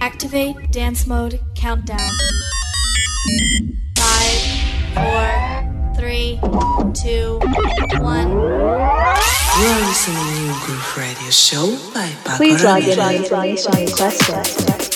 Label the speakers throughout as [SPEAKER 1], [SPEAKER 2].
[SPEAKER 1] Activate dance mode countdown. Five, four, three, two, one. You
[SPEAKER 2] are listening to New Groove Radio Show by Pako Please log in Ramirez.
[SPEAKER 3] with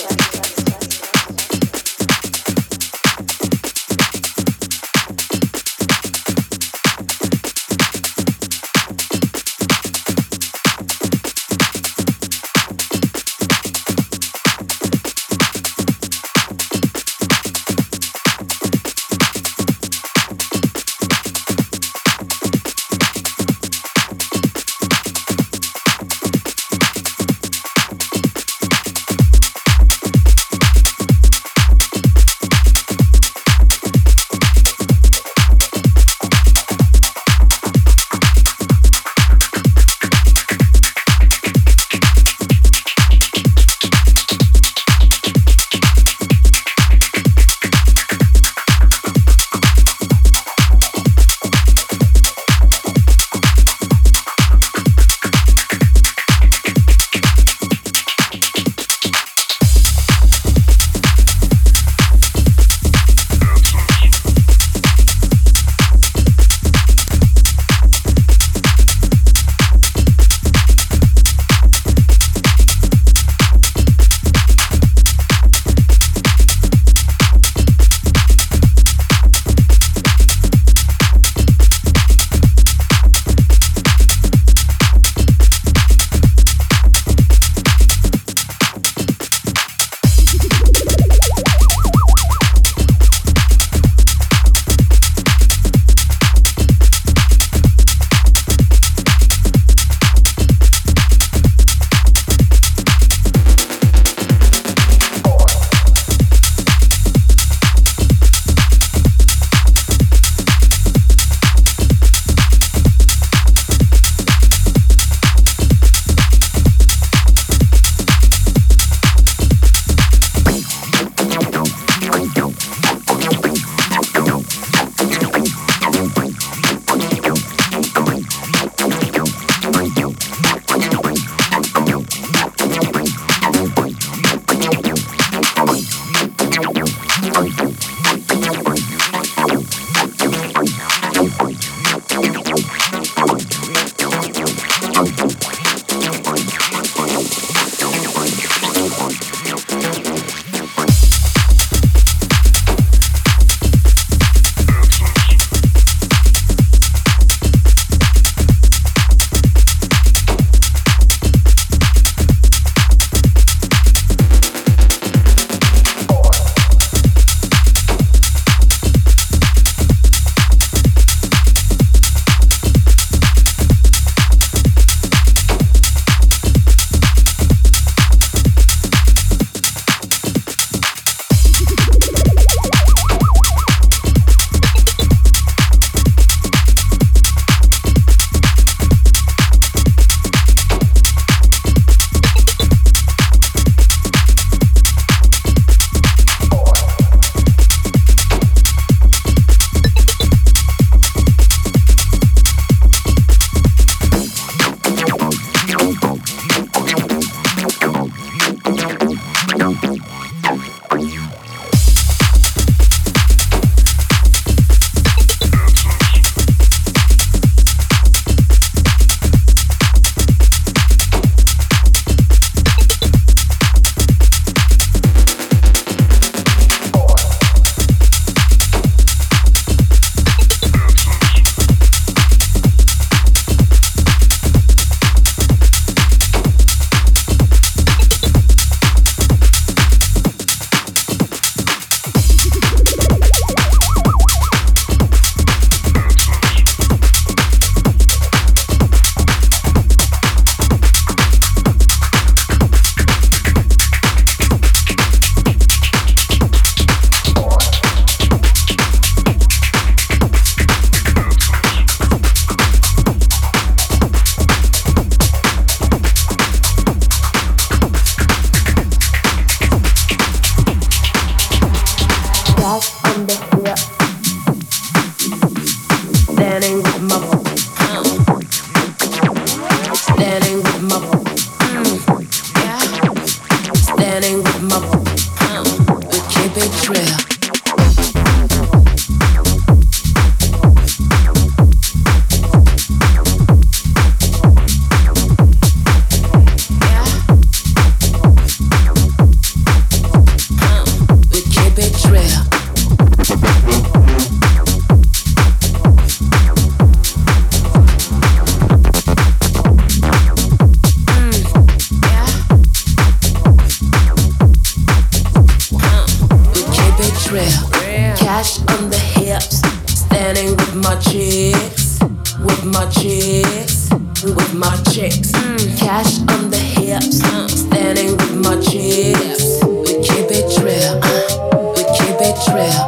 [SPEAKER 4] with my chicks, with my chicks. Mm. Cash on the hips, uh. standing with my chicks. We keep it real, uh. we keep it real.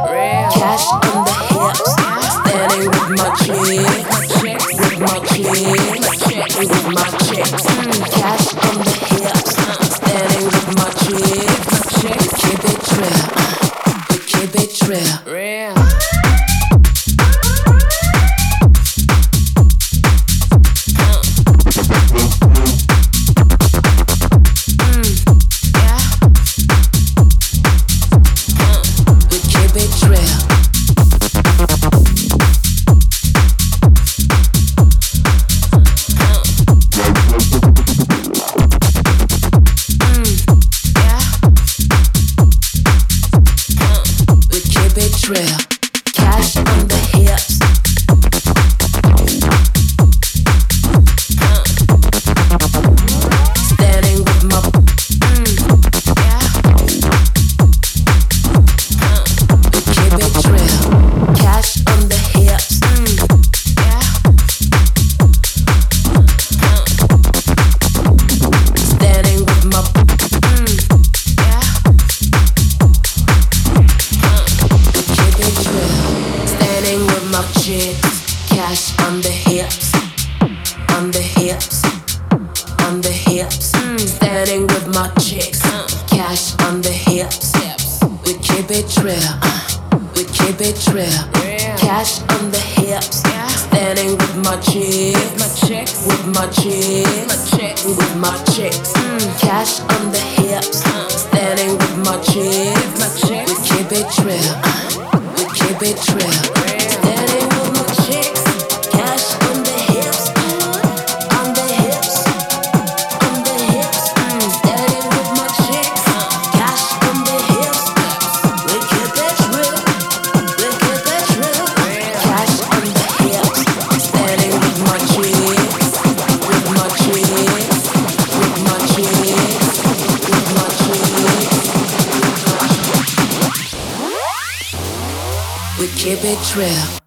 [SPEAKER 4] Cash on the hips, standing with my chicks, with my chicks, with my it, keep it real, keep it real. Israel.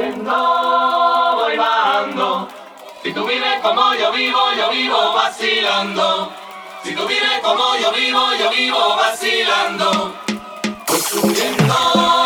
[SPEAKER 4] Yendo, voy bajando. Si tú vives como yo vivo, yo vivo vacilando. Si tú vives como yo vivo, yo vivo vacilando. Construyendo.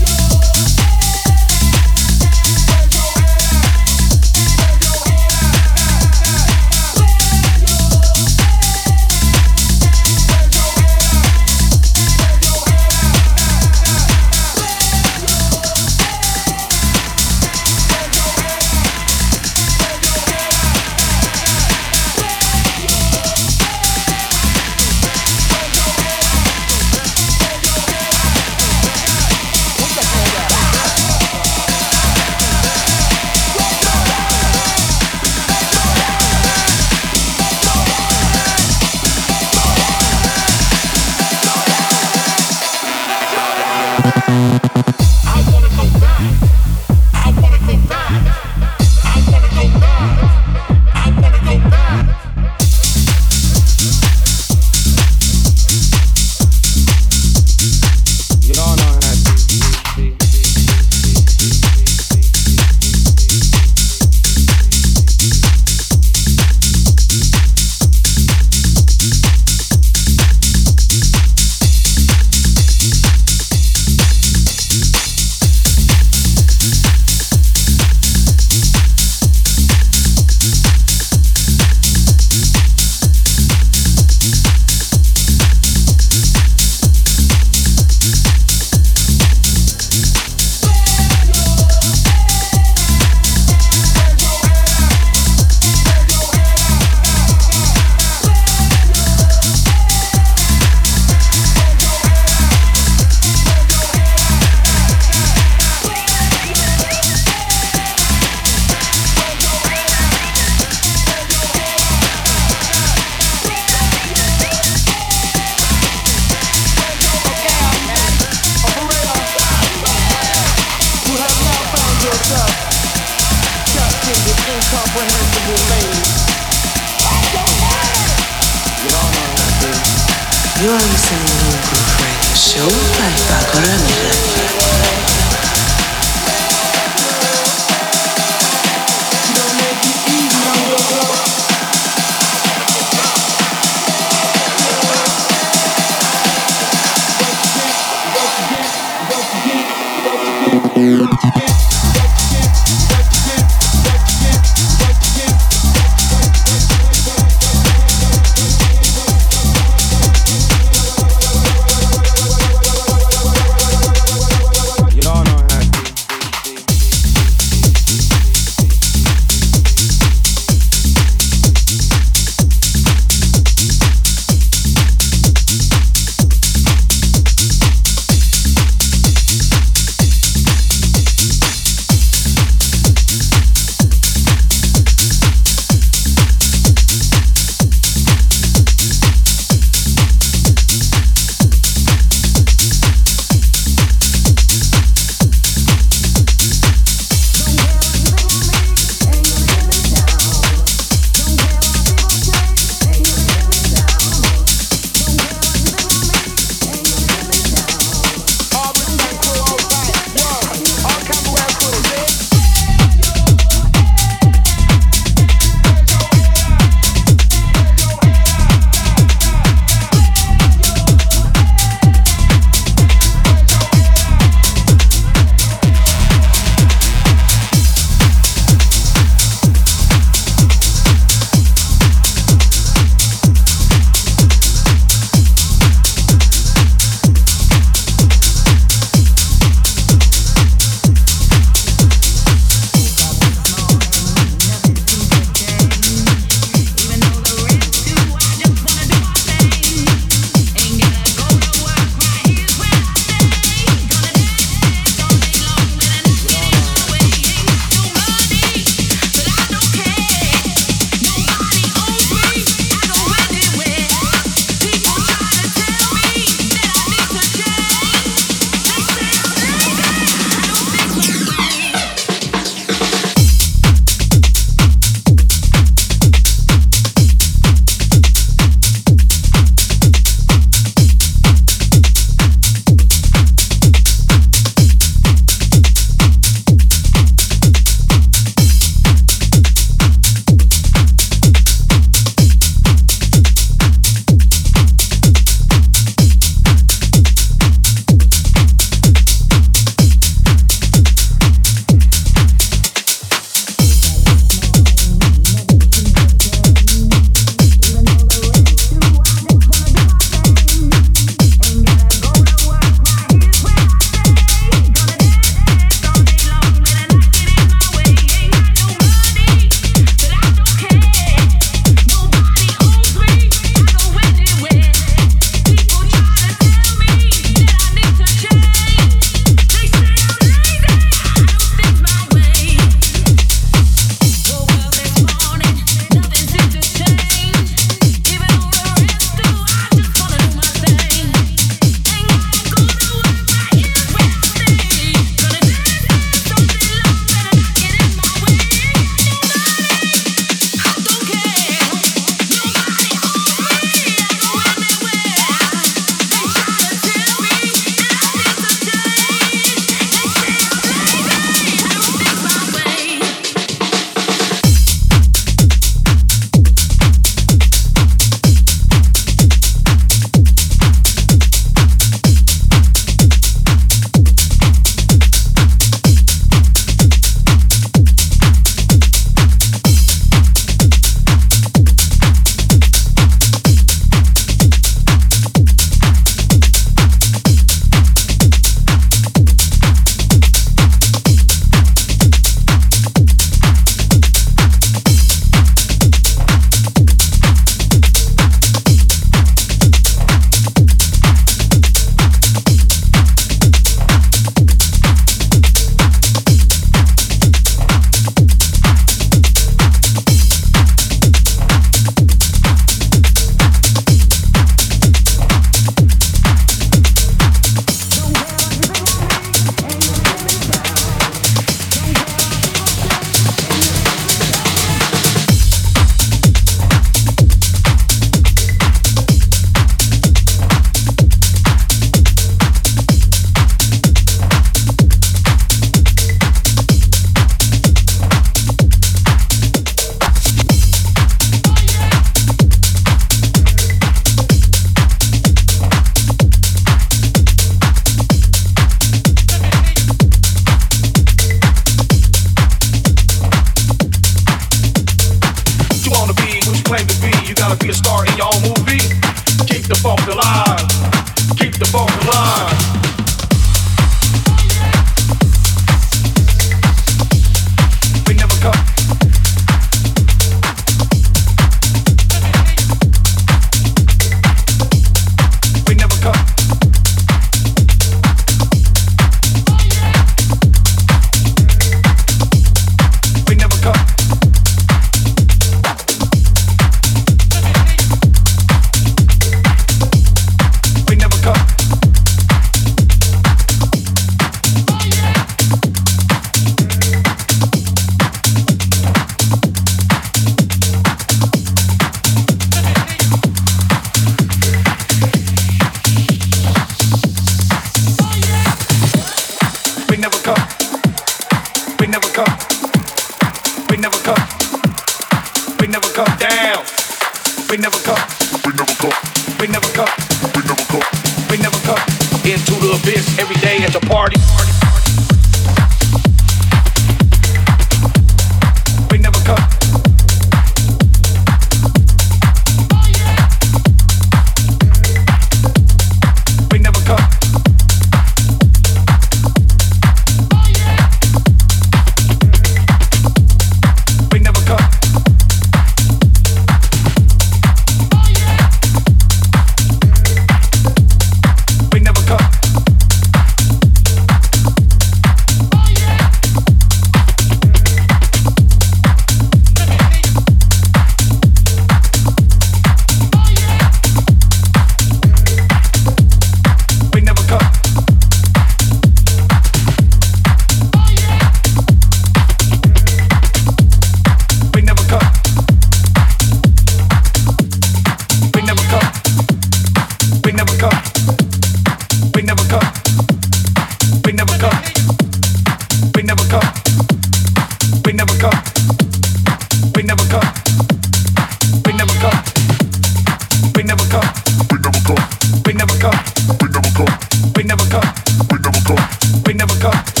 [SPEAKER 5] Come.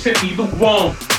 [SPEAKER 6] Sent me lukewarm?